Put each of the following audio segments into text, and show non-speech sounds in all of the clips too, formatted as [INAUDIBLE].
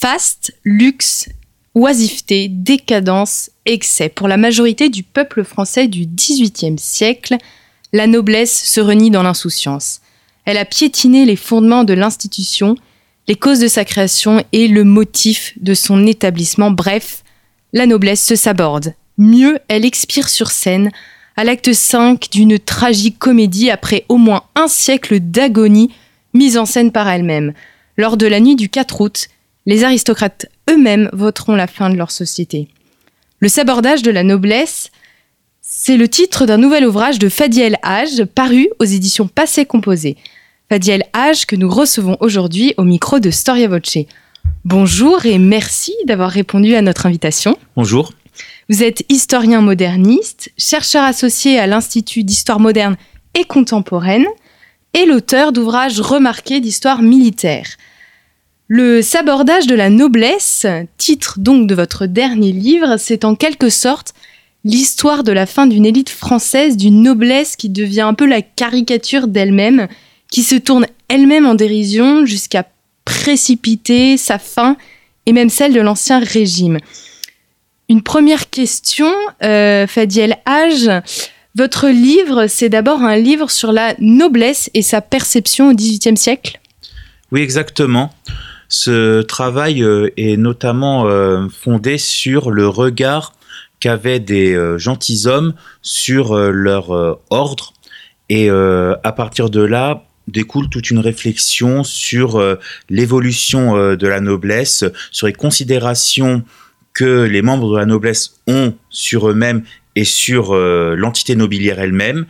Faste, luxe, oisiveté, décadence, excès. Pour la majorité du peuple français du XVIIIe siècle, la noblesse se renie dans l'insouciance. Elle a piétiné les fondements de l'institution, les causes de sa création et le motif de son établissement. Bref, la noblesse se saborde. Mieux, elle expire sur scène à l'acte 5 d'une tragique comédie après au moins un siècle d'agonie mise en scène par elle-même. Lors de la nuit du 4 août, les aristocrates eux-mêmes voteront la fin de leur société. Le sabordage de la noblesse, c'est le titre d'un nouvel ouvrage de Fadiel Hage, paru aux éditions Passé Composé. Fadiel Hage que nous recevons aujourd'hui au micro de Storia Voce. Bonjour et merci d'avoir répondu à notre invitation. Bonjour. Vous êtes historien moderniste, chercheur associé à l'Institut d'histoire moderne et contemporaine et l'auteur d'ouvrages remarqués d'histoire militaire. Le sabordage de la noblesse, titre donc de votre dernier livre, c'est en quelque sorte l'histoire de la fin d'une élite française, d'une noblesse qui devient un peu la caricature d'elle-même, qui se tourne elle-même en dérision jusqu'à précipiter sa fin et même celle de l'ancien régime. Une première question, euh, Fadiel Hage. Votre livre, c'est d'abord un livre sur la noblesse et sa perception au XVIIIe siècle? Oui, exactement. Ce travail euh, est notamment euh, fondé sur le regard qu'avaient des euh, gentilshommes sur leur ordre. Et à partir de là, découle toute une réflexion sur l'évolution de la noblesse, sur les considérations que les membres de la noblesse ont sur eux-mêmes et sur l'entité nobiliaire elle-même,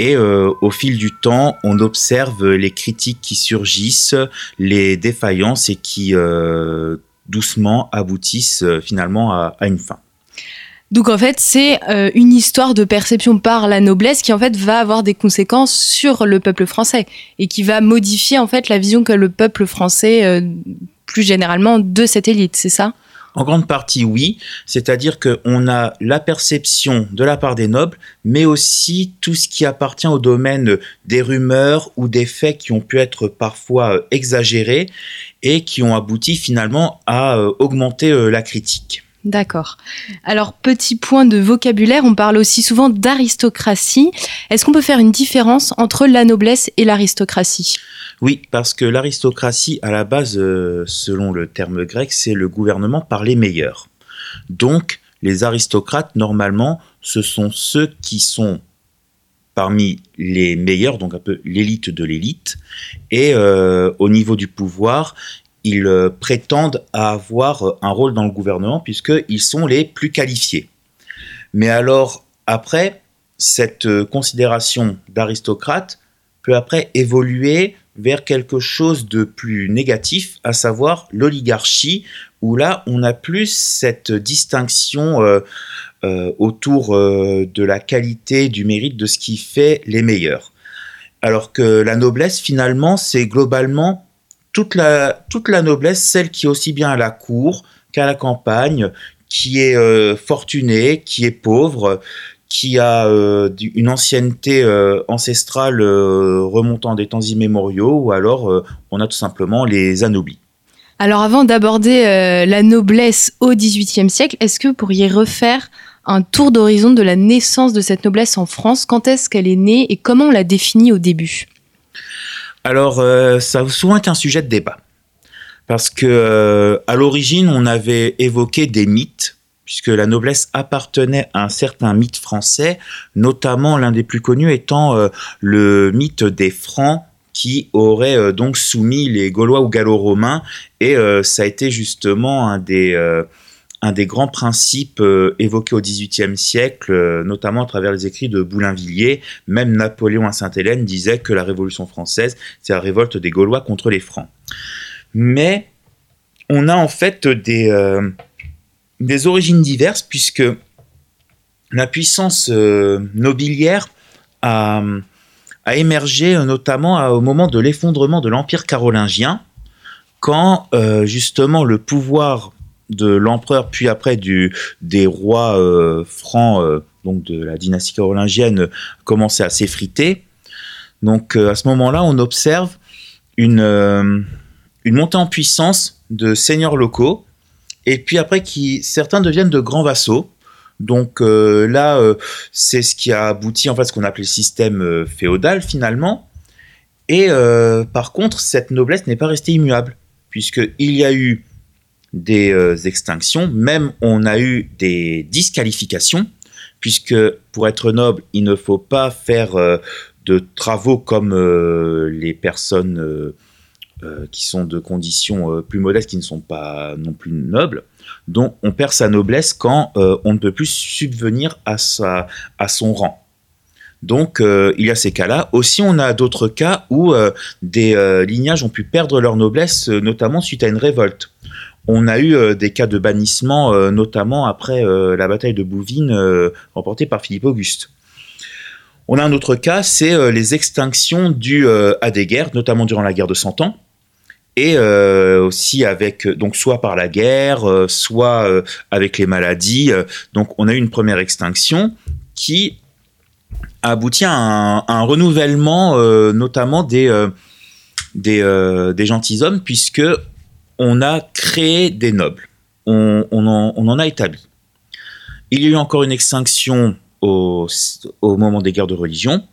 et euh, au fil du temps, on observe les critiques qui surgissent, les défaillances et qui euh, doucement aboutissent euh, finalement à, une fin. Donc en fait, c'est une histoire de perception par la noblesse qui en fait va avoir des conséquences sur le peuple français et qui va modifier en fait la vision que le peuple français plus généralement de cette élite, c'est ça? En grande partie, oui. C'est-à-dire qu'on a la perception de la part des nobles, mais aussi tout ce qui appartient au domaine des rumeurs ou des faits qui ont pu être parfois euh, exagérés et qui ont abouti finalement à euh, augmenter euh, la critique. D'accord. Alors, petit point de vocabulaire, on parle aussi souvent d'aristocratie. Est-ce qu'on peut faire une différence entre la noblesse et l'aristocratie? Oui, parce que l'aristocratie, à la base, euh, selon le terme grec, c'est le gouvernement par les meilleurs. Donc, les aristocrates, normalement, ce sont ceux qui sont parmi les meilleurs, donc un peu l'élite de l'élite, et euh, au niveau du pouvoir, ils euh, prétendent avoir un rôle dans le gouvernement puisqu'ils sont les plus qualifiés. Mais alors, après, cette considération d'aristocrate peut après évoluer vers quelque chose de plus négatif, à savoir l'oligarchie, où là, on a plus cette distinction euh, euh, autour euh, de la qualité, du mérite, de ce qui fait les meilleurs. Alors que la noblesse, finalement, c'est globalement toute la, toute la noblesse, celle qui est aussi bien à la cour qu'à la campagne, qui est fortunée, qui est pauvre, qui a euh, une ancienneté euh, ancestrale euh, remontant des temps immémoriaux, ou alors on a tout simplement les anoblis. Alors avant d'aborder la noblesse au XVIIIe siècle, est-ce que vous pourriez refaire un tour d'horizon de la naissance de cette noblesse en France? Quand est-ce qu'elle est née et comment on l'a définie au début? Alors ça a souvent été un sujet de débat. Parce que à l'origine, on avait évoqué des mythes puisque la noblesse appartenait à un certain mythe français, notamment l'un des plus connus étant euh, le mythe des Francs qui auraient euh, donc soumis les Gaulois ou Gallo-Romains, et euh, ça a été justement un des un des grands principes évoqués au XVIIIe siècle, notamment à travers les écrits de Boulainvilliers. Même Napoléon à Sainte-Hélène disait que la Révolution française, c'est la révolte des Gaulois contre les Francs. Mais on a en fait des, des origines diverses, puisque la puissance nobiliaire a, émergé notamment au moment de l'effondrement de l'Empire carolingien, quand justement le pouvoir de l'empereur, puis après du, des rois francs donc de la dynastie carolingienne, commençait à s'effriter. Donc euh, à ce moment-là, on observe une, euh, une montée en puissance de seigneurs locaux, et puis après, qui, certains deviennent de grands vassaux. Donc euh, là, c'est ce qui a abouti en fait ce qu'on appelait le système féodal finalement. Et par contre, cette noblesse n'est pas restée immuable, puisqu'il y a eu des extinctions, même on a eu des disqualifications, puisque pour être noble, il ne faut pas faire euh, de travaux comme euh, les personnes euh, qui sont de conditions plus modestes, qui ne sont pas non plus nobles. Donc on perd sa noblesse quand on ne peut plus subvenir à, sa, à son rang. Donc il y a ces cas-là. Aussi on a d'autres cas où des lignages ont pu perdre leur noblesse, notamment suite à une révolte. On a eu euh, des cas de bannissement, euh, notamment après euh, la bataille de Bouvines remportée par Philippe Auguste. On a un autre cas, c'est les extinctions dues à des guerres, notamment durant la guerre de Cent Ans, et aussi avec donc soit par la guerre, soit avec les maladies. donc on a eu une première extinction qui a abouti à un, renouvellement, notamment des gentilshommes, puisque on a créé des nobles. On, en, a établi. Il y a eu encore une extinction au, moment des guerres de religion.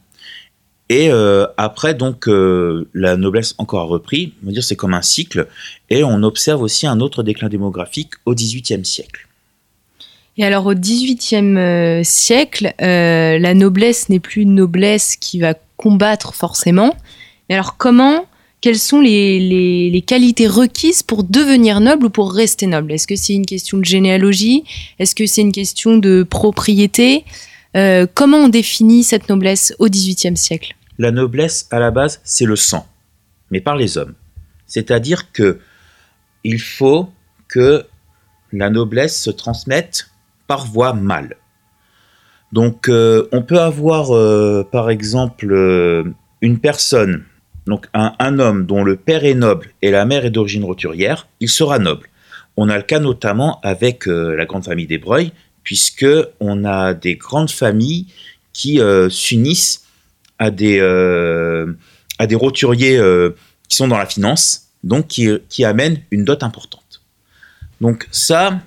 Et euh, après, donc, euh, la noblesse encore a repris. On va dire c'est comme un cycle. Et on observe aussi un autre déclin démographique au XVIIIe siècle. Et alors, au XVIIIe euh, siècle, la noblesse n'est plus une noblesse qui va combattre forcément. Mais alors, comment quelles sont les, qualités requises pour devenir noble ou pour rester noble? Est-ce que c'est une question de généalogie? Est-ce que c'est une question de propriété? Euh, Comment on définit cette noblesse au XVIIIe siècle? La noblesse, à la base, c'est le sang, mais par les hommes. C'est-à-dire que il faut que la noblesse se transmette par voie mâle. Donc, euh, on peut avoir, euh, par exemple, une personne donc un, homme dont le père est noble et la mère est d'origine roturière, il sera noble. On a le cas notamment avec euh, la grande famille des Breuils, puisque on a des grandes familles qui euh, s'unissent à des euh, roturiers qui sont dans la finance, donc qui, qui amènent une dot importante. Donc ça,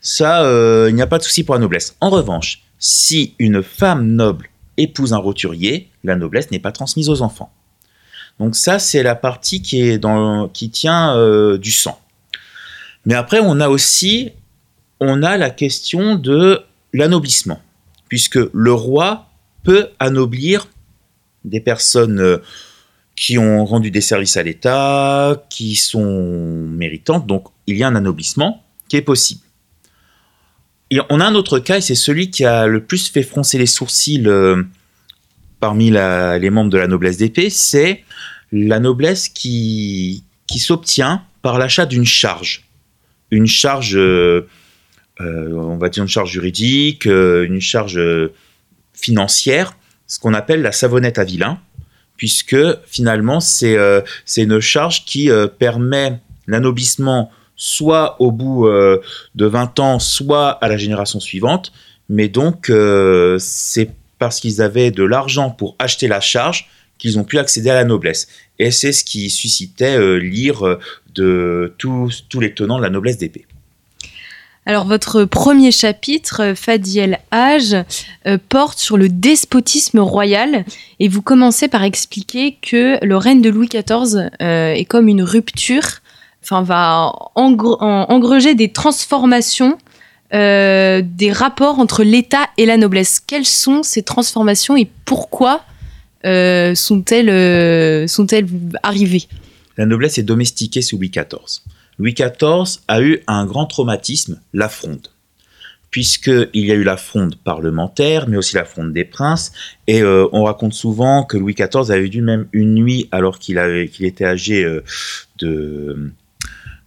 ça, il n'y a pas de souci pour la noblesse. En revanche, si une femme noble épouse un roturier, la noblesse n'est pas transmise aux enfants. Donc ça, c'est la partie qui, est qui tient euh, du sang. Mais après, on a aussi on a la question de l'anoblissement, puisque le roi peut anoblir des personnes euh, qui ont rendu des services à l'État, qui sont méritantes, donc il y a un anoblissement qui est possible. On a un autre cas, et c'est celui qui a le plus fait froncer les sourcils parmi les membres de la noblesse d'épée, c'est la noblesse qui, qui s'obtient par l'achat d'une charge. Une charge, euh, euh, on va dire une charge juridique, euh, une charge financière, ce qu'on appelle la savonnette à vilain, puisque finalement c'est une charge qui permet l'anobissement soit au bout de 20 ans, soit à la génération suivante, mais donc c'est parce qu'ils avaient de l'argent pour acheter la charge qu'ils ont pu accéder à la noblesse. Et c'est ce qui suscitait euh, l'ire euh, de tous, tous les tenants de la noblesse d'épée. Alors votre premier chapitre, euh, Fadiel Age, porte sur le despotisme royal et vous commencez par expliquer que le règne de Louis XIV est comme une rupture, enfin va engreger des transformations des rapports entre l'État et la noblesse. Quelles sont ces transformations et pourquoi euh, sont-elles euh, sont-elles arrivées? La noblesse est domestiquée sous Louis XIV. Louis XIV a eu un grand traumatisme, la fronde puisqu'il y a eu la fronde parlementaire, mais aussi la fronde des princes. Et euh, on raconte souvent que Louis XIV avait dû même une nuit, alors qu'il qu'il était âgé de,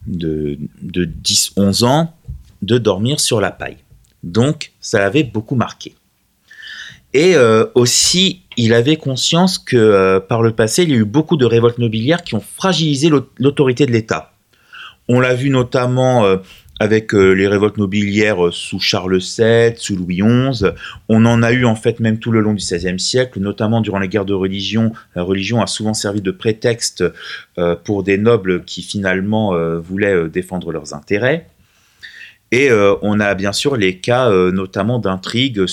de, de 10-11 ans, de dormir sur la paille. Donc, ça l'avait beaucoup marqué. Et euh, aussi, il avait conscience que euh, par le passé, il y a eu beaucoup de révoltes nobiliaires qui ont fragilisé l'autorité de l'État. On l'a vu notamment euh, avec les révoltes nobiliaires sous Charles VII, sous Louis XI. On en a eu en fait même tout le long du XVIe siècle, notamment durant les guerres de religion. La religion a souvent servi de prétexte pour des nobles qui finalement voulaient défendre leurs intérêts. Et on a bien sûr les cas notamment d'intrigues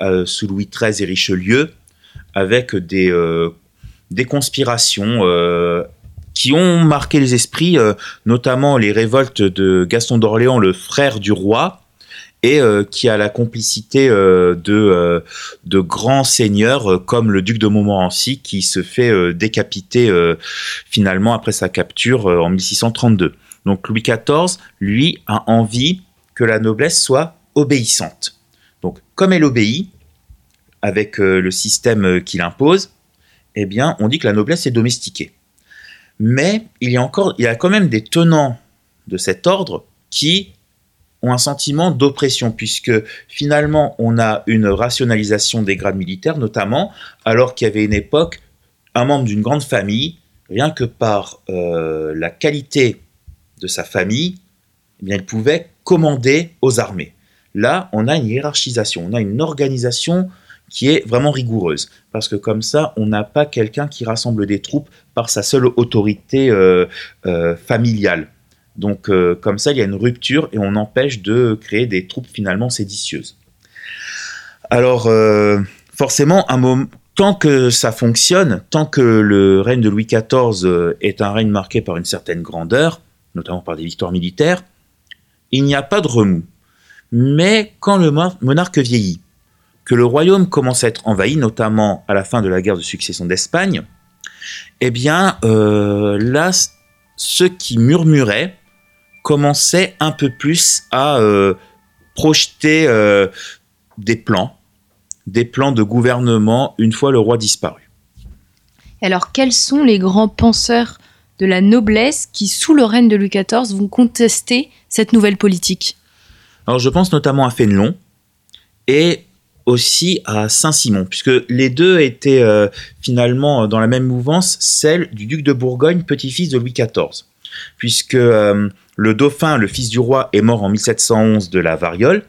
euh, sous Louis XIII et Richelieu, avec des, euh, des conspirations euh, qui ont marqué les esprits, notamment les révoltes de Gaston d'Orléans, le frère du roi, et qui a la complicité de, de grands seigneurs comme le duc de Montmorency qui se fait décapiter finalement après sa capture en 1632. Donc Louis XIV, lui, a envie que la noblesse soit obéissante. Donc, comme elle obéit, avec euh, le système euh, qu'il impose, eh bien, on dit que la noblesse est domestiquée. Mais il y a encore, il y a quand même des tenants de cet ordre qui ont un sentiment d'oppression, puisque finalement, on a une rationalisation des grades militaires, notamment, alors qu'il y avait une époque, un membre d'une grande famille, rien que par euh, la qualité de sa famille, eh bien, il pouvait commander aux armées. Là, on a une hiérarchisation, on a une organisation qui est vraiment rigoureuse. Parce que comme ça, on n'a pas quelqu'un qui rassemble des troupes par sa seule autorité euh, euh, familiale. Donc euh, comme ça, il y a une rupture et on empêche de créer des troupes finalement séditieuses. Alors forcément, un moment, tant que ça fonctionne, tant que le règne de Louis XIV est un règne marqué par une certaine grandeur, notamment par des victoires militaires, il n'y a pas de remous. Mais quand le monarque vieillit, que le royaume commence à être envahi, notamment à la fin de la guerre de succession d'Espagne, eh bien euh, là, ceux qui murmuraient commençaient un peu plus à euh, projeter euh, des plans, des plans de gouvernement une fois le roi disparu. Alors quels sont les grands penseurs de la noblesse qui, sous le règne de Louis XIV, vont contester cette nouvelle politique Alors je pense notamment à Fénelon et aussi à Saint-Simon, puisque les deux étaient euh, finalement dans la même mouvance, celle du duc de Bourgogne, petit-fils de Louis XIV, puisque euh, le dauphin, le fils du roi, est mort en 1711 de la variole,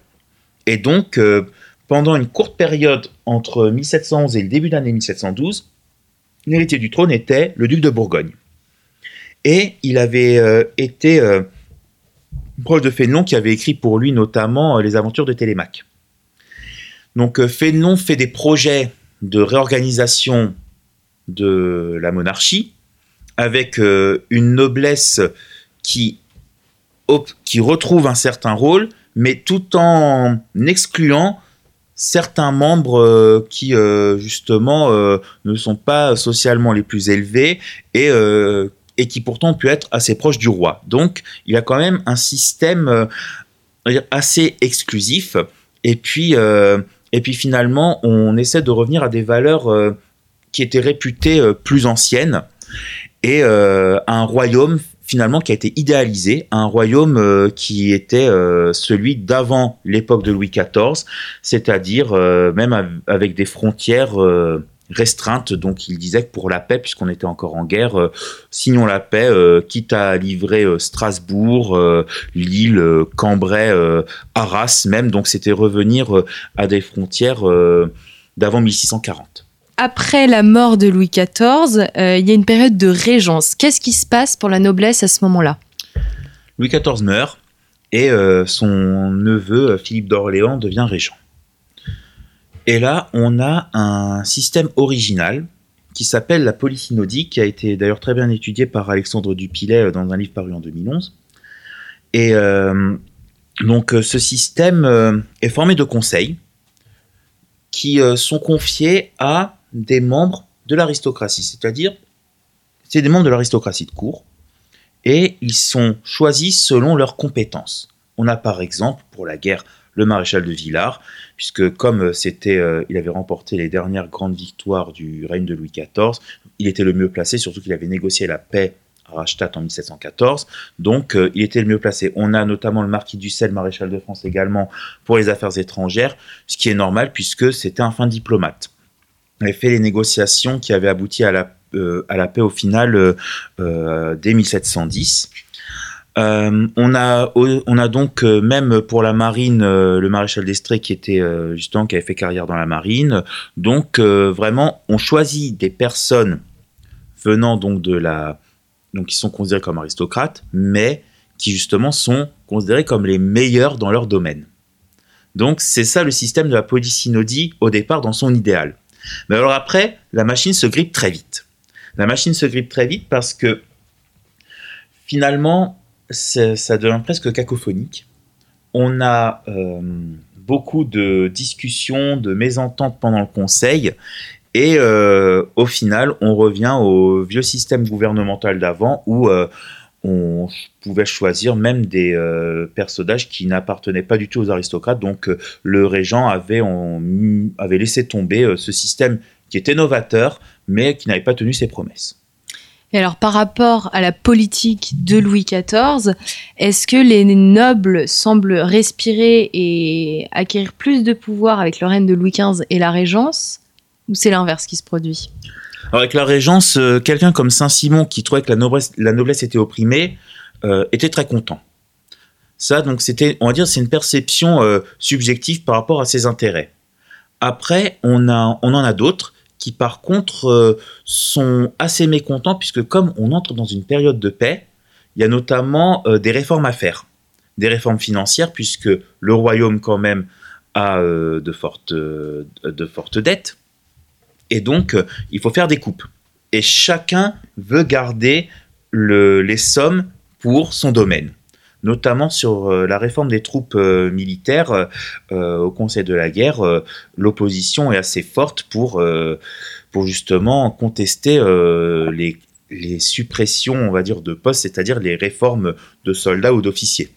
et donc euh, pendant une courte période entre 1711 et le début d'année 1712, l'héritier du trône était le duc de Bourgogne. Et il avait été proche de Fénelon qui avait écrit pour lui notamment les aventures de Télémaque. Donc euh, Fénelon fait des projets de réorganisation de la monarchie avec euh, une noblesse qui, qui retrouve un certain rôle, mais tout en excluant certains membres euh, qui justement ne sont pas socialement les plus élevés et, et qui pourtant pu être assez proches du roi. Donc il y a quand même un système assez exclusif. Et puis et puis finalement, on essaie de revenir à des valeurs euh, qui étaient réputées euh, plus anciennes et euh, un royaume finalement qui a été idéalisé, un royaume qui était celui d'avant l'époque de Louis XIV, c'est-à-dire même avec des frontières restreinte. Donc il disait que pour la paix, puisqu'on était encore en guerre, euh, signons la paix, euh, quitte à livrer euh, Strasbourg, Lille, Cambrai, Arras même. Donc c'était revenir à des frontières d'avant 1640. Après la mort de Louis XIV, il y a une période de régence. Qu'est-ce qui se passe pour la noblesse à ce moment-là? Louis XIV meurt et son neveu Philippe d'Orléans devient régent. Et là, on a un système original qui s'appelle la polysynodie, qui a été d'ailleurs très bien étudié par Alexandre Dupilet euh, dans un livre paru en 2011. Et euh, donc euh, ce système est formé de conseils qui sont confiés à des membres de l'aristocratie, c'est-à-dire c'est des membres de l'aristocratie de cour, et ils sont choisis selon leurs compétences. On a par exemple pour la guerre le maréchal de Villars, puisque comme c'était, euh, il avait remporté les dernières grandes victoires du règne de Louis XIV, il était le mieux placé, surtout qu'il avait négocié la paix Rastatt en 1714. Donc, il était le mieux placé. On a notamment le marquis d'Ussel, maréchal de France également, pour les affaires étrangères, ce qui est normal puisque c'était un fin diplomate. Il avait fait les négociations qui avaient abouti à la, à la paix au final dès 1710. Euh, on, a, on a donc euh, même pour la marine euh, le maréchal d'Estrée qui était justement qui avait fait carrière dans la marine. Donc vraiment, on choisit des personnes venant donc de la donc qui sont considérées comme aristocrates, mais qui justement sont considérés comme les meilleurs dans leur domaine. Donc c'est ça le système de la polysynodie au départ dans son idéal. Mais alors après, la machine se grippe très vite. La machine se grippe très vite parce que finalement, ça devient presque cacophonique. On a euh, beaucoup de discussions, de mésententes pendant le Conseil, et euh, au final, on revient au vieux système gouvernemental d'avant où euh, on pouvait choisir même des personnages qui n'appartenaient pas du tout aux aristocrates. Donc le régent avait, avait laissé tomber ce système qui était novateur, mais qui n'avait pas tenu ses promesses. Et alors, par rapport à la politique de Louis XIV, est-ce que les nobles semblent respirer et acquérir plus de pouvoir avec le règne de Louis XV et la Régence Ou c'est l'inverse qui se produit? Avec la Régence, euh, quelqu'un comme Saint-Simon qui trouvait que la noblesse, la noblesse était opprimée, euh, était très content. Ça, donc, c'était, on va dire, c'est une perception euh, subjective par rapport à ses intérêts. Après, on, a, on en a d'autres qui par contre euh, sont assez mécontents puisque comme on entre dans une période de paix, il y a notamment euh, des réformes à faire, des réformes financières puisque le royaume quand même a euh, de, fortes, de fortes dettes. Et donc il faut faire des coupes. Et chacun veut garder les sommes pour son domaine notamment sur euh, la réforme des troupes euh, militaires euh, au Conseil de la guerre. L'opposition est assez forte pour, pour justement contester les, les suppressions, on va dire, de postes, c'est-à-dire les réformes de soldats ou d'officiers.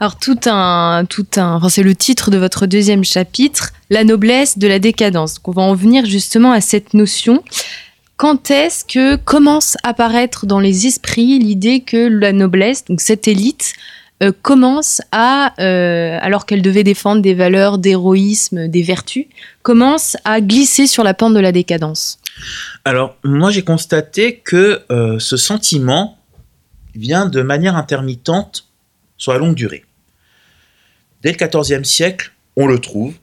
Alors tout un, tout un, c'est le titre de votre deuxième chapitre, la noblesse de la décadence. Donc on va en venir justement à cette notion quand est-ce que commence à apparaître dans les esprits l'idée que la noblesse, donc cette élite, euh, commence à, euh, alors qu'elle devait défendre des valeurs d'héroïsme, des vertus, commence à glisser sur la pente de la décadence? Alors, moi j'ai constaté que euh, ce sentiment vient de manière intermittente sur la longue durée. Dès le XIVe siècle, on le trouve,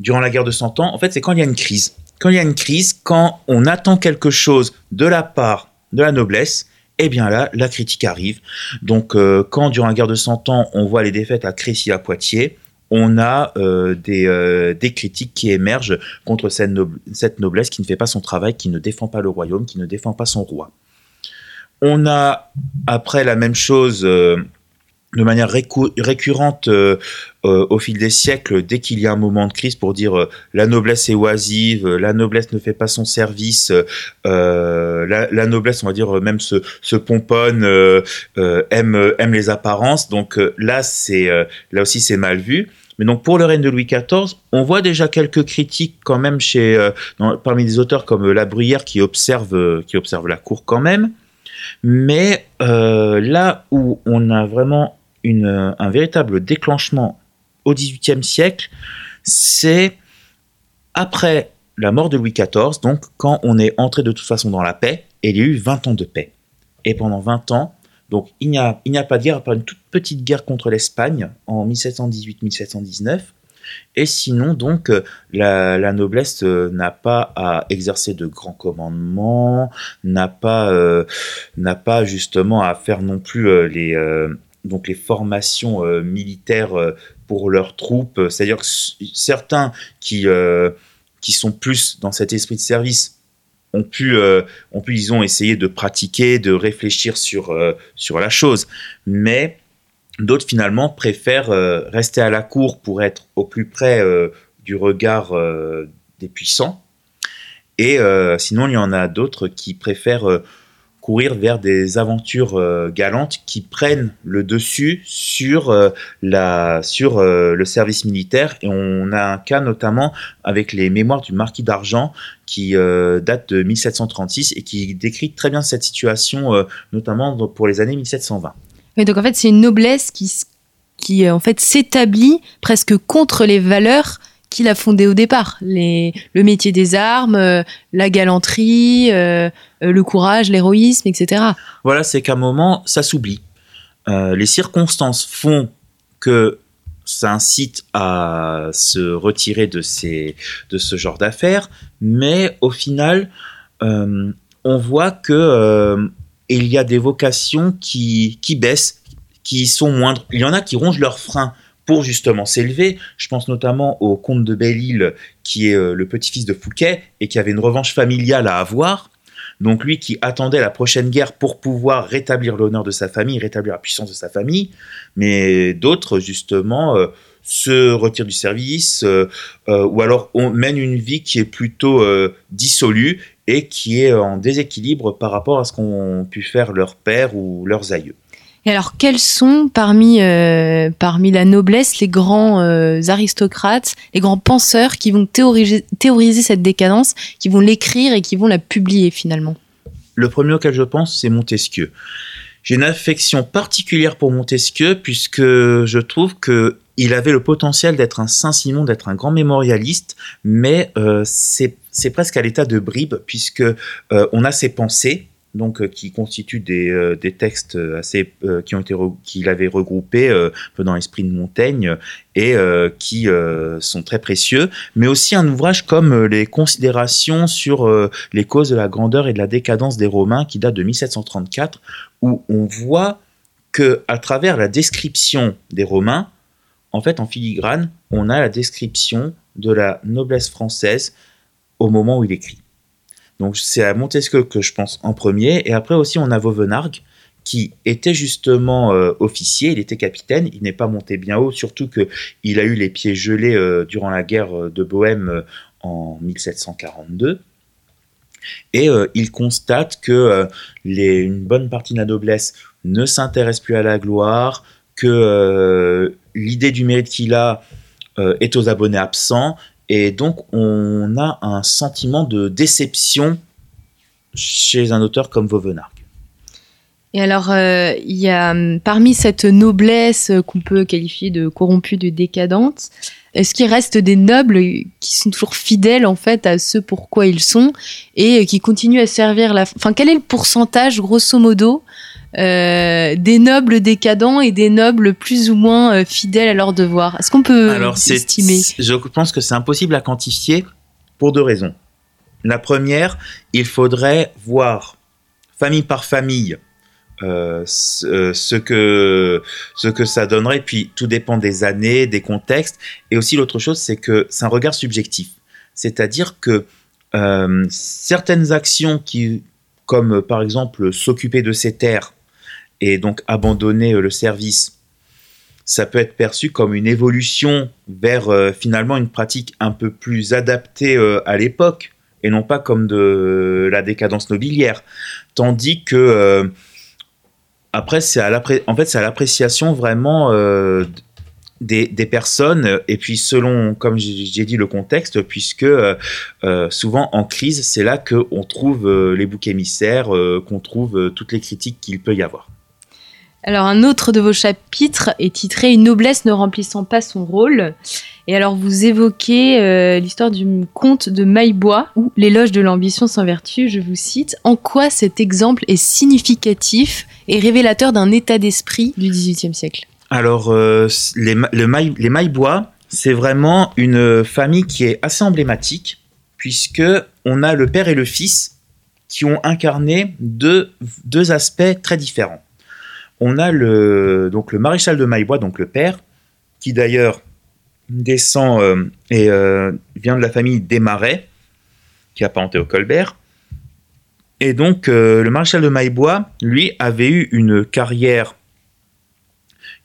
durant la guerre de Cent Ans, en fait c'est quand il y a une crise quand il y a une crise, quand on attend quelque chose de la part de la noblesse, eh bien là, la critique arrive. Donc, euh, quand durant la guerre de Cent Ans, on voit les défaites à Crécy, à Poitiers, on a euh, euh, des, critiques qui émergent contre cette, noblesse qui ne fait pas son travail, qui ne défend pas le royaume, qui ne défend pas son roi. On a après la même chose de manière récurrente euh, euh, au fil des siècles, dès qu'il y a un moment de crise, pour dire euh, la noblesse est oisive, la noblesse ne fait pas son service, la, noblesse, on va dire même se, pomponne, aime, aime les apparences. Donc là, c'est là aussi c'est mal vu. Mais donc pour le règne de Louis XIV, on voit déjà quelques critiques quand même chez parmi des auteurs comme La Bruyère qui observe qui observe la cour quand même. Mais là où on a vraiment un véritable déclenchement au XVIIIe siècle, c'est après la mort de Louis XIV, donc quand on est entré de toute façon dans la paix, et il y a eu 20 ans de paix. Et pendant 20 ans, donc il n'y a, a pas de guerre à part une toute petite guerre contre l'Espagne en 1718-1719. Et sinon, donc, la, noblesse euh, n'a pas à exercer de grands commandements, n'a pas, euh, pas justement à faire non plus euh, les, donc les formations euh, militaires euh, pour leurs troupes. C'est-à-dire que certains qui, euh, qui sont plus dans cet esprit de service ont pu, ont pu disons, essayer de pratiquer, de réfléchir sur, sur la chose. Mais d'autres, finalement, préfèrent rester à la cour pour être au plus près du regard des puissants. Et sinon, il y en a d'autres qui préfèrent courir vers des aventures euh, galantes qui prennent le dessus sur, euh, la, sur euh, le service militaire. Et on a un cas notamment avec les mémoires du marquis d'Argent qui date de 1736 et qui décrit très bien cette situation, notamment pour les années 1720. Et donc en fait, c'est une noblesse qui, qui en fait s'établit presque contre les valeurs qu'il a fondé au départ. Le métier des armes, euh, la galanterie, euh, euh, le courage, l'héroïsme, etc. Voilà, c'est qu'à un moment, ça s'oublie. les circonstances font que ça incite à se retirer de, ces, de ce genre d'affaires, mais au final, on voit que il y a des vocations qui, qui baissent, qui sont moindres. Il y en a qui rongent leurs freins pour justement s'élever. Je pense notamment au comte de Belle-Île, qui est euh, le petit-fils de Fouquet et qui avait une revanche familiale à avoir. Donc lui qui attendait la prochaine guerre pour pouvoir rétablir l'honneur de sa famille, rétablir la puissance de sa famille, mais d'autres justement euh, se retirent du service euh, ou alors on mène une vie qui est plutôt dissolue et qui est en déséquilibre par rapport à ce qu'ont pu faire leurs pères ou leurs aïeux. Et alors, quels sont parmi, euh, parmi la noblesse les grands euh, aristocrates, les grands penseurs qui vont théoriser, cette décadence, qui vont l'écrire et qui vont la publier finalement? Le premier auquel je pense, c'est Montesquieu. J'ai une affection particulière pour Montesquieu puisque je trouve que il avait le potentiel d'être un Saint-Simon, d'être un grand mémorialiste, mais euh, c'est presque à l'état de bribe puisque on a ses pensées, donc euh, qui constituent des, euh, textes assez euh, qui ont été qu'il avait regroupés dans l'esprit de Montaigne et qui sont très précieux, mais aussi un ouvrage comme les considérations sur les causes de la grandeur et de la décadence des Romains qui date de 1734 où on voit que à travers la description des Romains, en fait en filigrane, on a la description de la noblesse française au moment où il écrit. Donc c'est à Montesquieu que je pense en premier. Et après aussi, on a Vauvenargues, qui était justement euh, officier, il était capitaine, il n'est pas monté bien haut, surtout qu'il a eu les pieds gelés euh, durant la guerre euh, de Bohême en 1742. Et il constate que une bonne partie de la noblesse ne s'intéresse plus à la gloire, que l'idée du mérite qu'il a est aux abonnés absents, et donc, on a un sentiment de déception chez un auteur comme Vauvenargues. Et alors, euh, il y a parmi cette noblesse qu'on peut qualifier de corrompue, de décadente, est-ce qu'il reste des nobles qui sont toujours fidèles en fait à ce pourquoi ils sont et qui continuent à servir la. Enfin, quel est le pourcentage, grosso modo, euh, des nobles décadents et des nobles plus ou moins euh, fidèles à leur devoir? Est-ce qu'on peut Alors, estimer? Je pense que c'est impossible à quantifier pour deux raisons. La première, il faudrait voir famille par famille euh, ce, que, ce que ça donnerait. Puis tout dépend des années, des contextes. Et aussi l'autre chose, c'est que c'est un regard subjectif. C'est-à-dire que certaines actions qui, comme par exemple s'occuper de ses terres, et donc abandonner euh, le service, ça peut être perçu comme une évolution vers euh, finalement une pratique un peu plus adaptée euh, à l'époque et non pas comme de la décadence nobiliaire. Tandis que après, c'est à fait, c'est l'appréciation vraiment des, des, personnes et puis selon, comme j'ai dit, le contexte, puisque souvent en crise, c'est là qu'on trouve les boucs émissaires, qu'on trouve toutes les critiques qu'il peut y avoir. Alors un autre de vos chapitres est titré Une noblesse ne remplissant pas son rôle. Et alors vous évoquez euh, l'histoire du conte de Maillebois ou l'éloge de l'ambition sans vertu, je vous cite. En quoi cet exemple est significatif et révélateur d'un état d'esprit du XVIIIe siècle? Alors euh, les, Maillebois, c'est vraiment une famille qui est assez emblématique puisque on a le père et le fils qui ont incarné deux aspects très différents on a le, donc le maréchal de Maillebois, donc le père, qui d'ailleurs descend euh, et euh, vient de la famille Desmarais, qui est apparenté au Colbert. Et donc, euh, le maréchal de Maillebois, lui, avait eu une carrière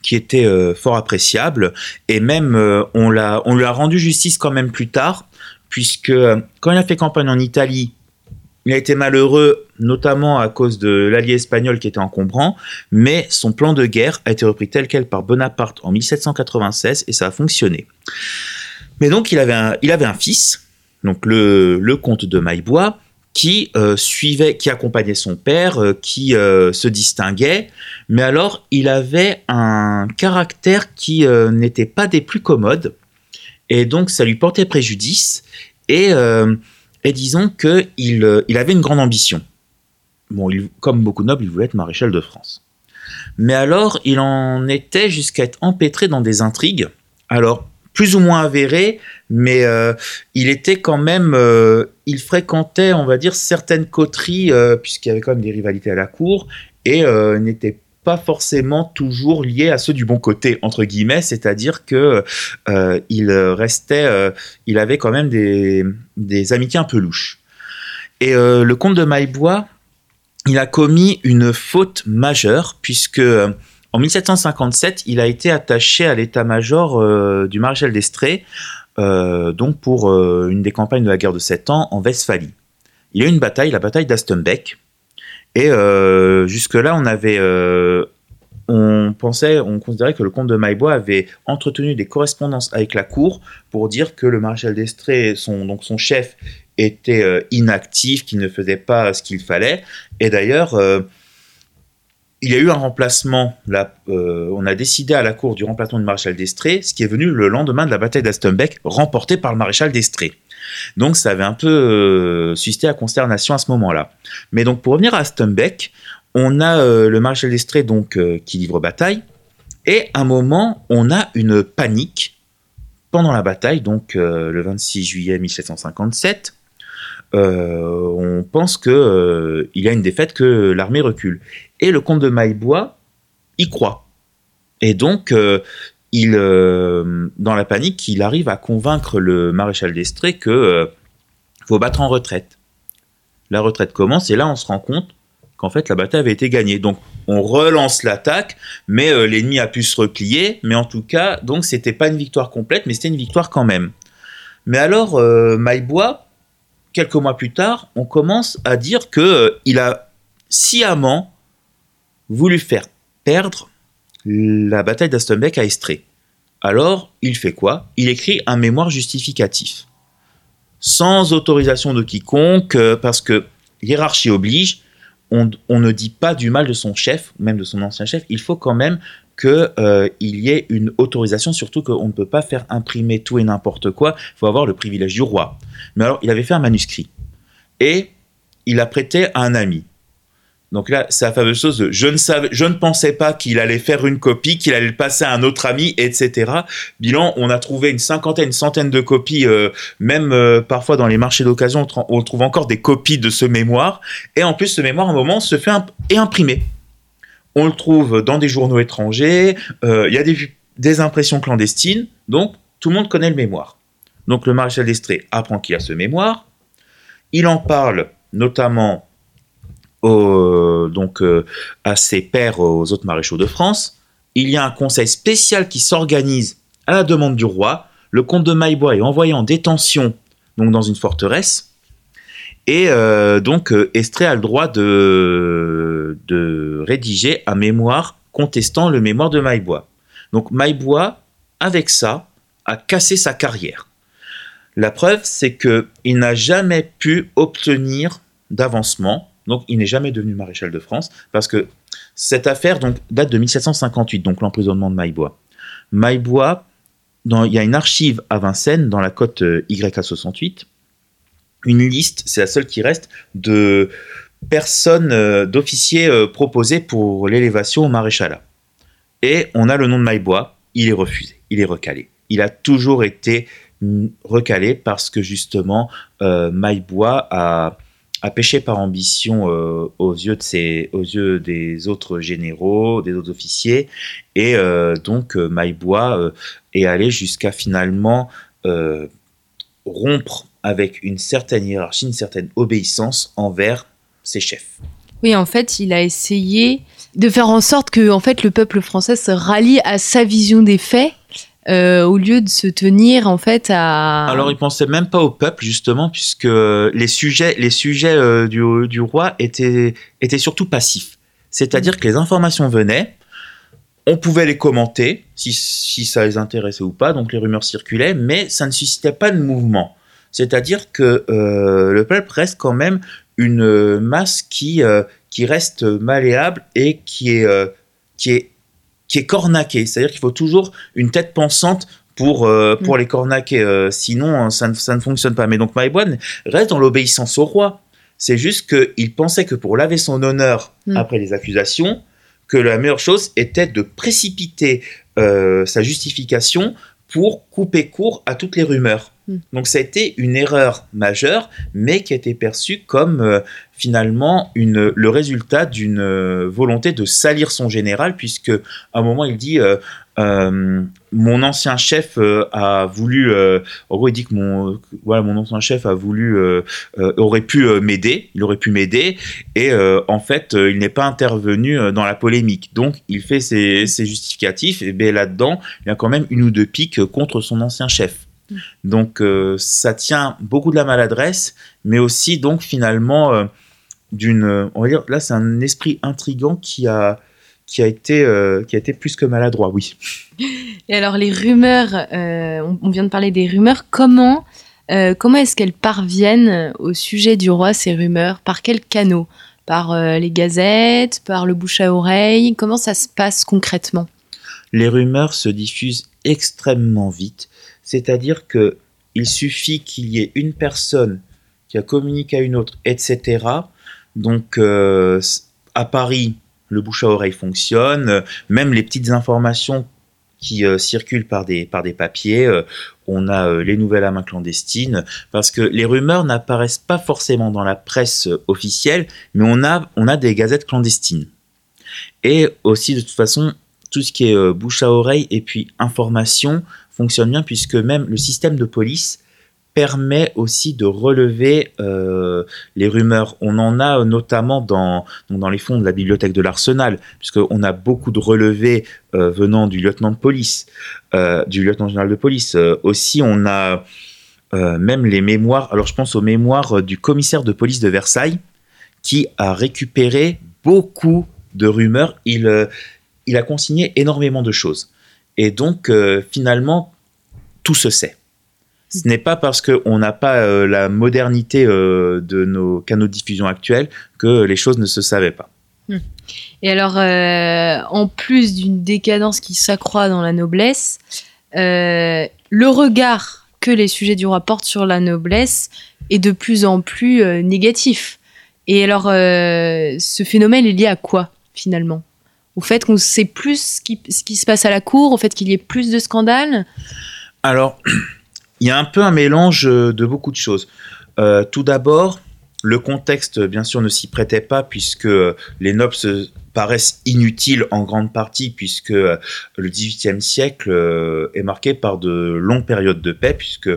qui était fort appréciable, et même on lui a rendu justice quand même plus tard, puisque quand il a fait campagne en Italie, il a été malheureux, notamment à cause de l'allié espagnol qui était encombrant, mais son plan de guerre a été repris tel quel par Bonaparte en 1796 et ça a fonctionné. Mais donc il avait un, fils, le comte de Maillebois, qui euh, suivait, qui accompagnait son père, euh, qui euh, se distinguait, mais alors il avait un caractère qui n'était pas des plus commodes, et donc ça lui portait préjudice, et, et disons qu'il il avait une grande ambition. Bon, comme beaucoup de nobles, il voulait être maréchal de France. Mais alors, il en était jusqu'à être empêtré dans des intrigues. Alors, plus ou moins avéré, mais euh, il était quand même, euh, il fréquentait, on va dire, certaines coteries, euh, puisqu'il y avait quand même des rivalités à la cour, et n'était pas forcément toujours lié à ceux du bon côté entre guillemets, c'est-à-dire que il restait, il avait quand même des, des amitiés un peu louches. Et le comte de Maillebois, il a commis une faute majeure puisque en 1757, il a été attaché à l'état-major euh, du maréchal d'Estrée, euh, donc pour euh, une des campagnes de la guerre de Sept Ans en Westphalie. Il y a eu une bataille, la bataille d'Astenbeck, et jusque-là, on avait, on pensait, on considérait que le comte de Maillebois avait entretenu des correspondances avec la cour pour dire que le maréchal d'Estrée, son, donc son chef, était inactif, qu'il ne faisait pas ce qu'il fallait, et d'ailleurs il y a eu un remplacement. Là, euh, on a décidé à la cour du remplacement du maréchal d'Estrée, ce qui est venu le lendemain de la bataille d'Astumbeck, remportée par le maréchal d'Estrée. Donc ça avait un peu euh, suscité à consternation à ce moment-là. Mais donc pour revenir à Astumbeck, on a euh, le maréchal d'Estrée donc qui livre bataille, et à un moment on a une panique pendant la bataille, donc le 26 juillet 1757. on pense qu'il y a une défaite, que l'armée recule. Et le comte de Maillebois y croit. Et donc, euh, il, euh, dans la panique, il arrive à convaincre le maréchal d'Estrée que euh, faut battre en retraite. La retraite commence et là, on se rend compte qu'en fait, la bataille avait été gagnée. Donc, on relance l'attaque, mais l'ennemi a pu se replier. Mais en tout cas, donc, c'était pas une victoire complète, mais c'était une victoire quand même. Mais alors, Maillebois, quelques mois plus tard, on commence à dire que il a sciemment voulu faire perdre la bataille d'Astonbeck à Estrée. Alors, il fait quoi? Il écrit un mémoire justificatif. Sans autorisation de quiconque, euh, parce que hiérarchie oblige, on, ne dit pas du mal de son chef, même de son ancien chef, il faut quand même qu'il euh, y ait une autorisation, surtout qu'on ne peut pas faire imprimer tout et n'importe quoi, il faut avoir le privilège du roi. Mais alors, il avait fait un manuscrit, et il a prêté à un ami. Donc là, c'est la fameuse chose de je ne savais, je ne pensais pas qu'il allait faire une copie, qu'il allait le passer à un autre ami, etc. Bilan, on a trouvé une cinquantaine, une centaine de copies, euh, même euh, parfois dans les marchés d'occasion, on, trouve encore des copies de ce mémoire. Et en plus, ce mémoire, à un moment, se fait et imprimé. On le trouve dans des journaux étrangers, euh, il y a des, des impressions clandestines, donc tout le monde connaît le mémoire. Donc le maréchal d'Estrée apprend qu'il a ce mémoire, il en parle notamment donc euh, à ses pairs, aux autres maréchaux de France. Il y a un conseil spécial qui s'organise à la demande du roi. Le comte de Maillebois est envoyé en détention donc dans une forteresse. Et euh, donc euh, Estrée a le droit de, de rédiger un mémoire contestant le mémoire de Maillebois. Donc Maillebois, avec ça, a cassé sa carrière. La preuve, c'est qu'il n'a jamais pu obtenir d'avancement donc, il n'est jamais devenu maréchal de France parce que cette affaire date de 1758, donc l'emprisonnement de Maillebois. Maillebois, il y a une archive à Vincennes, dans la côte euh, YA68, une liste, c'est la seule qui reste, de personnes, euh, d'officiers euh, proposés pour l'élévation au maréchalat. Et on a le nom de Maillebois, il est refusé, il est recalé. Il a toujours été mm, recalé parce que justement, Maillebois a a péché par ambition euh, aux, yeux de ses, aux yeux des autres généraux, des autres officiers, et euh, donc euh, Maillebois est allé jusqu'à finalement rompre avec une certaine hiérarchie, une certaine obéissance envers ses chefs. Oui, en fait, il a essayé de faire en sorte que en fait, le peuple français se rallie à sa vision des faits au lieu de se tenir en fait à. Alors il pensait même pas au peuple justement, puisque les sujets, les sujets du, du, roi étaient, étaient surtout passifs. C'est-à-dire que les informations venaient, on pouvait les commenter si, ça les intéressait ou pas, donc les rumeurs circulaient, mais ça ne suscitait pas de mouvement. C'est-à-dire que le peuple reste quand même une masse qui, qui reste malléable et qui est, euh, qui est, qui est cornaquée. C'est-à-dire qu'il faut toujours une tête pensante pour, euh, pour mm. les cornaquer. Euh, sinon, ça ne, ça ne fonctionne pas. Mais donc, Maïboine reste dans l'obéissance au roi. C'est juste qu'il pensait que pour laver son honneur mm. après les accusations, que la meilleure chose était de précipiter sa justification pour couper court à toutes les rumeurs. Hmm. Donc ça a été une erreur majeure, mais qui a été perçue comme euh, finalement le résultat d'une euh, volonté de salir son général, puisque à un moment il dit euh, mon ancien chef a voulu, en gros il dit que mon voilà mon ancien chef a voulu aurait pu m'aider, il aurait pu m'aider, et en fait il n'est pas intervenu dans la polémique. Donc il fait ses, justificatifs, et bien là-dedans il y a quand même une ou deux piques contre son ancien chef. Donc euh, ça tient beaucoup de la maladresse, mais aussi donc finalement euh, d'une, on va dire, là c'est un esprit intrigant qui a qui a été euh, qui a été plus que maladroit, oui. Et alors les rumeurs, on, vient de parler des rumeurs. Comment comment est-ce qu'elles parviennent au sujet du roi ces rumeurs? Par quels canaux Par les gazettes? Par le bouche à oreille? Comment ça se passe concrètement? Les rumeurs se diffusent extrêmement vite c'est-à-dire que il suffit qu'il y ait une personne qui a communiqué à une autre, etc. Donc euh, à Paris, le bouche à oreille fonctionne, même les petites informations qui euh, circulent par des, par des papiers, euh, on a les nouvelles à main clandestines, parce que les rumeurs n'apparaissent pas forcément dans la presse officielle, mais on a, on a des gazettes clandestines. Et aussi, de toute façon, tout ce qui est bouche à oreille et puis information, fonctionne bien puisque même le système de police permet aussi de relever euh, les rumeurs. On en a notamment dans, dans les fonds de la bibliothèque de l'Arsenal, puisqu'on a beaucoup de relevés euh, venant du lieutenant de police, euh, du lieutenant général de police. aussi, on a même les mémoires, alors je pense aux mémoires du commissaire de police de Versailles, qui a récupéré beaucoup de rumeurs. Il, il a consigné énormément de choses. Et donc, euh, finalement, tout se sait. Ce n'est pas parce qu'on n'a pas euh, la modernité euh, de nos canaux de diffusion actuels que les choses ne se savaient pas. Hmm. Et alors, en plus d'une décadence qui s'accroît dans la noblesse, le regard que les sujets du roi portent sur la noblesse est de plus en plus négatif. Et alors, ce phénomène est lié à quoi finalement? Au fait qu'on sait plus ce qui, se passe à la cour, au fait qu'il y ait plus de scandales Alors, [CLEARS THROAT] il y a un peu un mélange de beaucoup de choses. Euh, tout d'abord, le contexte, bien sûr, ne s'y prêtait pas puisque les nobles paraissent inutiles en grande partie puisque le XVIIIe siècle euh, est marqué par de longues périodes de paix puisque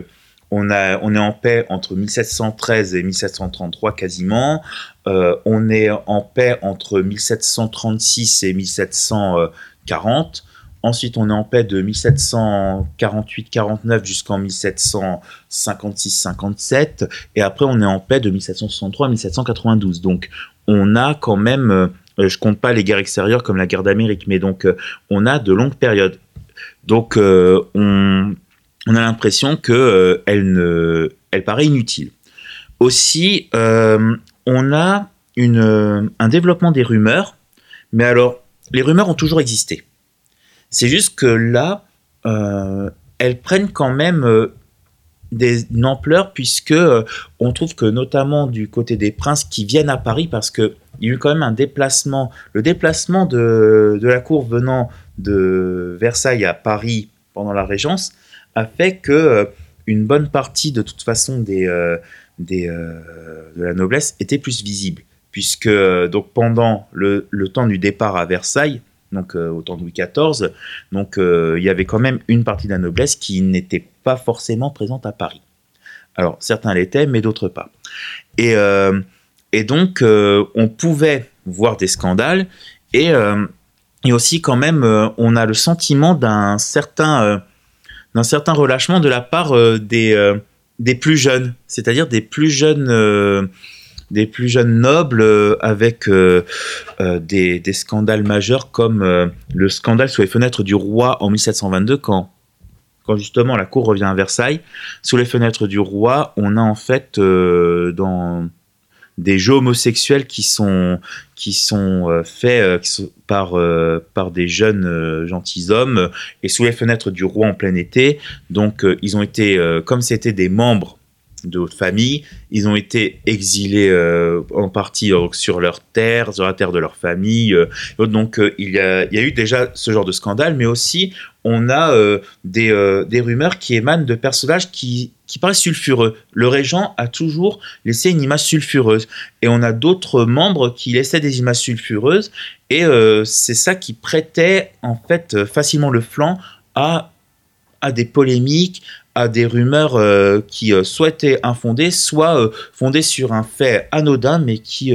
on, a, on est en paix entre 1713 et 1733 quasiment. Euh, on est en paix entre 1736 et 1740. Ensuite, on est en paix de 1748-49 jusqu'en 1756-57. Et après, on est en paix de 1763 à 1792. Donc, on a quand même, euh, je compte pas les guerres extérieures comme la guerre d'Amérique, mais donc, euh, on a de longues périodes. Donc, on on a l'impression que euh, elle ne, elle paraît inutile. Aussi, euh, on a une, euh, un développement des rumeurs, mais alors les rumeurs ont toujours existé. C'est juste que là, elles prennent quand même des, une ampleur puisque on trouve que notamment du côté des princes qui viennent à Paris parce que il y a eu quand même un déplacement, le déplacement de, de la cour venant de Versailles à Paris pendant la Régence a fait que euh, une bonne partie de toute façon des, euh, des euh, de la noblesse était plus visible. Puisque donc pendant le, le, temps du départ à Versailles donc au temps de Louis XIV donc il y avait quand même une partie de la noblesse qui n'était pas forcément présente à Paris. Alors certains l'étaient mais d'autres pas. Et, et donc on pouvait voir des scandales et, et aussi quand même on a le sentiment d'un certain d'un certain relâchement de la part des, des plus jeunes, c'est-à-dire des plus jeunes des plus jeunes nobles avec des, scandales majeurs comme le scandale sous les fenêtres du roi en 1722 quand quand justement la cour revient à Versailles, sous les fenêtres du roi, on a en fait euh, dans des jeux homosexuels qui sont qui sont euh, faits euh, par par des jeunes gentilshommes et sous les fenêtres du roi en plein été. Donc ils ont été comme c'était des membres de haute famille. Ils ont été exilés euh, en partie euh, sur leur terre, sur la terre de leur famille. Euh. donc il y, a, il, y a, eu déjà ce genre de scandale, mais aussi on a des, des, rumeurs qui émanent de personnages qui, qui paraissent sulfureux. Le régent a toujours laissé une image sulfureuse. Et on a d'autres membres qui laissaient des images sulfureuses. Et c'est ça qui prêtait en fait facilement le flanc à à des polémiques, à des rumeurs euh, qui euh, soit étaient infondées, soit euh, fondées sur un fait anodin, mais qui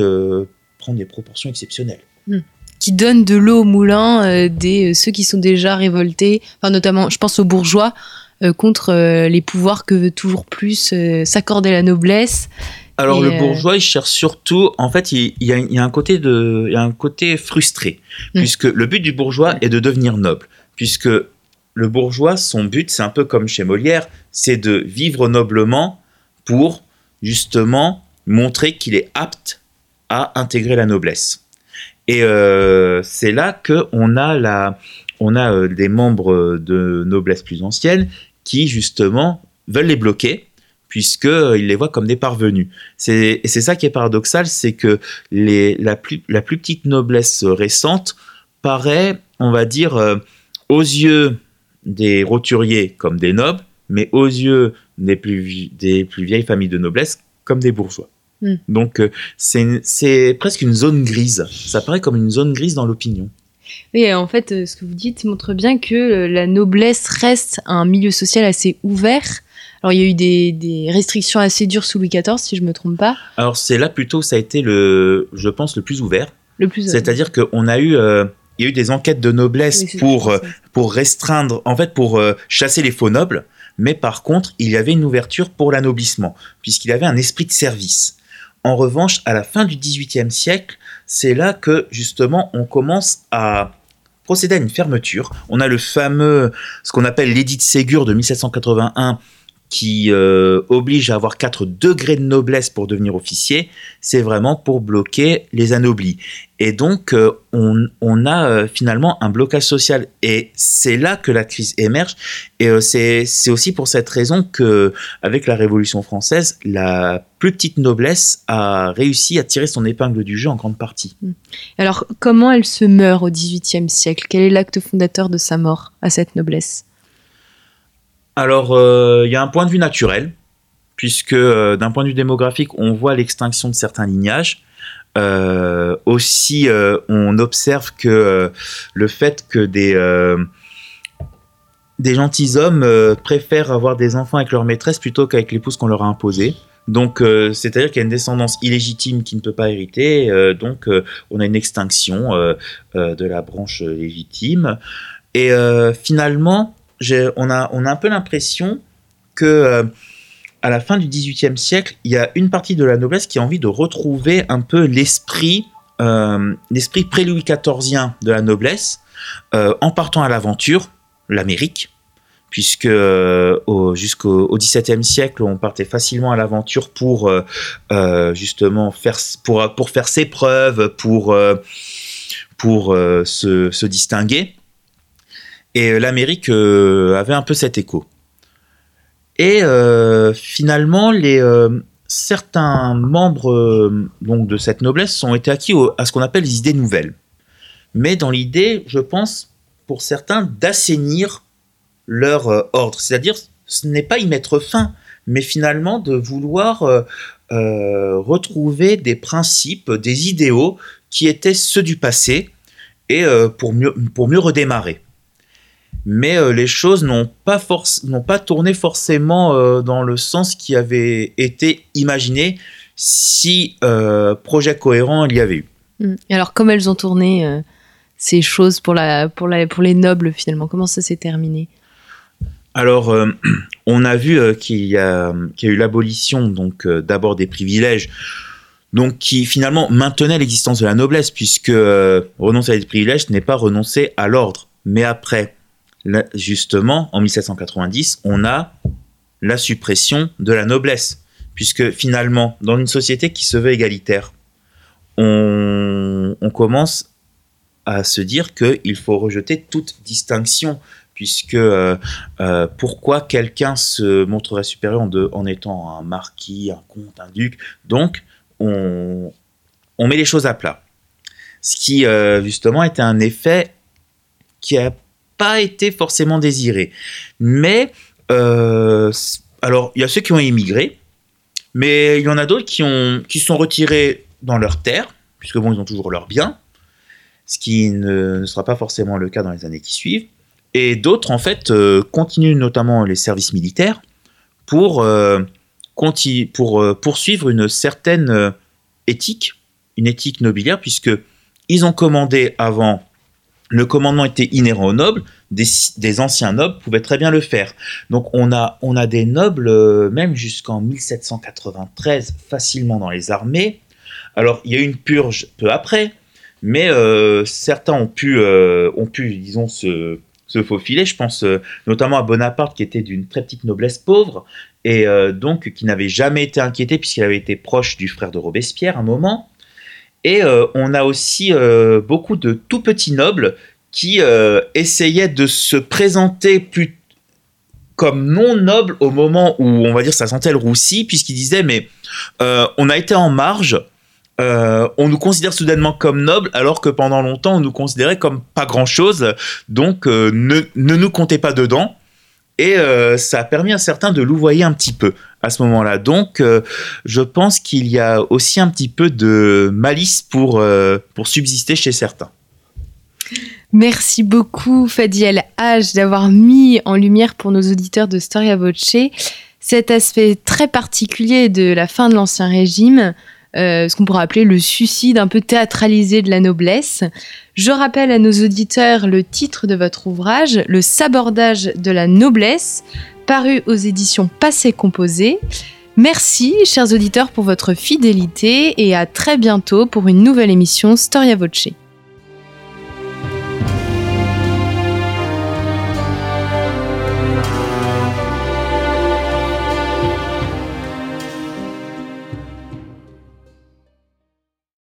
prend des proportions exceptionnelles. Hmm. Qui donne de l'eau au moulin des ceux qui sont déjà révoltés, enfin, notamment, je pense aux bourgeois, contre les pouvoirs que veut toujours plus s'accorder la noblesse. Alors le bourgeois, il cherche surtout, en fait, il, y, a, un côté de, il y a un côté frustré, hmm. puisque le but du bourgeois est de devenir noble, puisque le bourgeois, son but, c'est un peu comme chez Molière, c'est de vivre noblement pour justement montrer qu'il est apte à intégrer la noblesse. Et euh, c'est là que on a la, on a euh, des membres de noblesse plus ancienne qui justement veulent les bloquer puisqu'ils euh, les voient comme des parvenus. et c'est ça qui est paradoxal, c'est que la, plus, la plus petite noblesse récente paraît, on va dire, aux yeux des roturiers comme des nobles, mais aux yeux des plus, des plus vieilles familles de noblesse comme des bourgeois. Hmm. Donc euh, c'est presque une zone grise. Ça paraît comme une zone grise dans l'opinion. Oui, en fait, euh, ce que vous dites montre bien que euh, la noblesse reste un milieu social assez ouvert. Alors, il y a eu des, restrictions assez dures sous Louis XIV, si je ne me trompe pas. Alors, c'est là plutôt, ça a été, le, je pense, le plus ouvert. Le plus C'est-à-dire qu'on a eu il y a eu des enquêtes de noblesse pour, euh, pour restreindre, en fait, pour euh, chasser les faux nobles. Mais par contre, il y avait une ouverture pour l'anoblissement, puisqu'il avait un esprit de service. En revanche, à la fin du XVIIIe siècle, c'est là que justement on commence à procéder à une fermeture. On a le fameux, ce qu'on appelle l'édit de Ségur de 1781, qui euh, oblige à avoir 4 degrés de noblesse pour devenir officier, c'est vraiment pour bloquer les anoblis. Et donc, euh, on, a euh, finalement un blocage social. Et c'est là que la crise émerge. Et c'est aussi pour cette raison que, avec la Révolution française, la plus petite noblesse a réussi à tirer son épingle du jeu en grande partie. Mmh. Alors, comment elle se meurt au XVIIIe siècle? Quel est l'acte fondateur de sa mort à cette noblesse? Alors, euh, il y a un point de vue naturel, puisque euh, d'un point de vue démographique, on voit l'extinction de certains lignages. Euh, aussi, on observe que le fait que des, des gentilshommes préfèrent avoir des enfants avec leur maîtresse plutôt qu'avec l'épouse qu'on leur a imposée. Donc, c'est-à-dire qu'il y a une descendance illégitime qui ne peut pas hériter. donc, on a une extinction de la branche légitime. Et finalement, on a, on a un peu l'impression que euh, à la fin du XVIIIe siècle, il y a une partie de la noblesse qui a envie de retrouver un peu l'esprit euh, l'esprit pré-Louis XIVien de la noblesse euh, en partant à l'aventure, l'Amérique, puisque jusqu'au XVIIe siècle, on partait facilement à l'aventure pour justement faire pour, pour faire ses preuves, pour pour se, se distinguer. Et euh, l'Amérique euh, avait un peu cet écho. Et euh, finalement, certains membres de cette noblesse ont été acquis à ce qu'on appelle les idées nouvelles. Mais dans l'idée, je pense, pour certains, d'assainir leur ordre. C'est-à-dire, ce n'est pas y mettre fin, mais finalement de vouloir retrouver des principes, des idéaux qui étaient ceux du passé, et pour mieux redémarrer mais euh, les choses n'ont pas, n'ont pas tourné forcément euh, dans le sens qui avait été imaginé si euh, projet cohérent il y avait eu. Mm. Et alors, comment elles ont tourné ces choses pour, la, pour, la, pour les nobles finalement Comment ça s'est terminé? Alors, [CLEARS THROAT] on a vu qu'il y, a eu l'abolition donc d'abord des privilèges, donc qui finalement maintenait l'existence de la noblesse, puisque renoncer à des privilèges n'est pas renoncer à l'ordre. Mais après, justement, en 1790, on a la suppression de la noblesse, puisque finalement, dans une société qui se veut égalitaire, on, commence à se dire qu'il faut rejeter toute distinction, puisque euh, euh, pourquoi quelqu'un se montrerait supérieur en, étant un marquis, un comte, un duc? Donc, on, met les choses à plat. Ce qui, euh, justement, était un effet qui n'a pas été forcément désiré. Mais, alors, il y a ceux qui ont émigré, mais il y en a d'autres qui, ont, qui sont retirés dans leurs terres, puisque bon, ils ont toujours leurs biens, ce qui ne, sera pas forcément le cas dans les années qui suivent. Et d'autres, en fait, euh, continuent notamment les services militaires pour, euh, pour euh, poursuivre une certaine éthique, une éthique nobiliaire, puisque ils ont commandé avant le commandement était inhérent aux nobles, des, anciens nobles pouvaient très bien le faire. Donc on a, des nobles, même jusqu'en 1793, facilement dans les armées, alors, il y a eu une purge peu après, mais euh, certains ont pu, euh, ont pu, disons, se, faufiler. Je pense euh, notamment à Bonaparte, qui était d'une très petite noblesse pauvre, et donc qui n'avait jamais été inquiété, puisqu'il avait été proche du frère de Robespierre à un moment. Et on a aussi beaucoup de tout petits nobles qui essayaient de se présenter plus comme non nobles au moment où, on va dire, ça sentait le roussi, puisqu'ils disaient, mais on a été en marge, euh, on nous considère soudainement comme nobles alors que pendant longtemps on nous considérait comme pas grand chose. Donc euh, ne, nous comptez pas dedans. Et euh, ça a permis à certains de louvoyer un petit peu à ce moment-là. Donc je pense qu'il y a aussi un petit peu de malice pour, pour subsister chez certains. Merci beaucoup Fadiel H d'avoir mis en lumière pour nos auditeurs de Storia Voce cet aspect très particulier de la fin de l'Ancien Régime euh, ce qu'on pourrait appeler le suicide un peu théâtralisé de la noblesse. Je rappelle à nos auditeurs le titre de votre ouvrage, Le sabordage de la noblesse, paru aux éditions Passé Composé. Merci, chers auditeurs, pour votre fidélité et à très bientôt pour une nouvelle émission Storia Voce.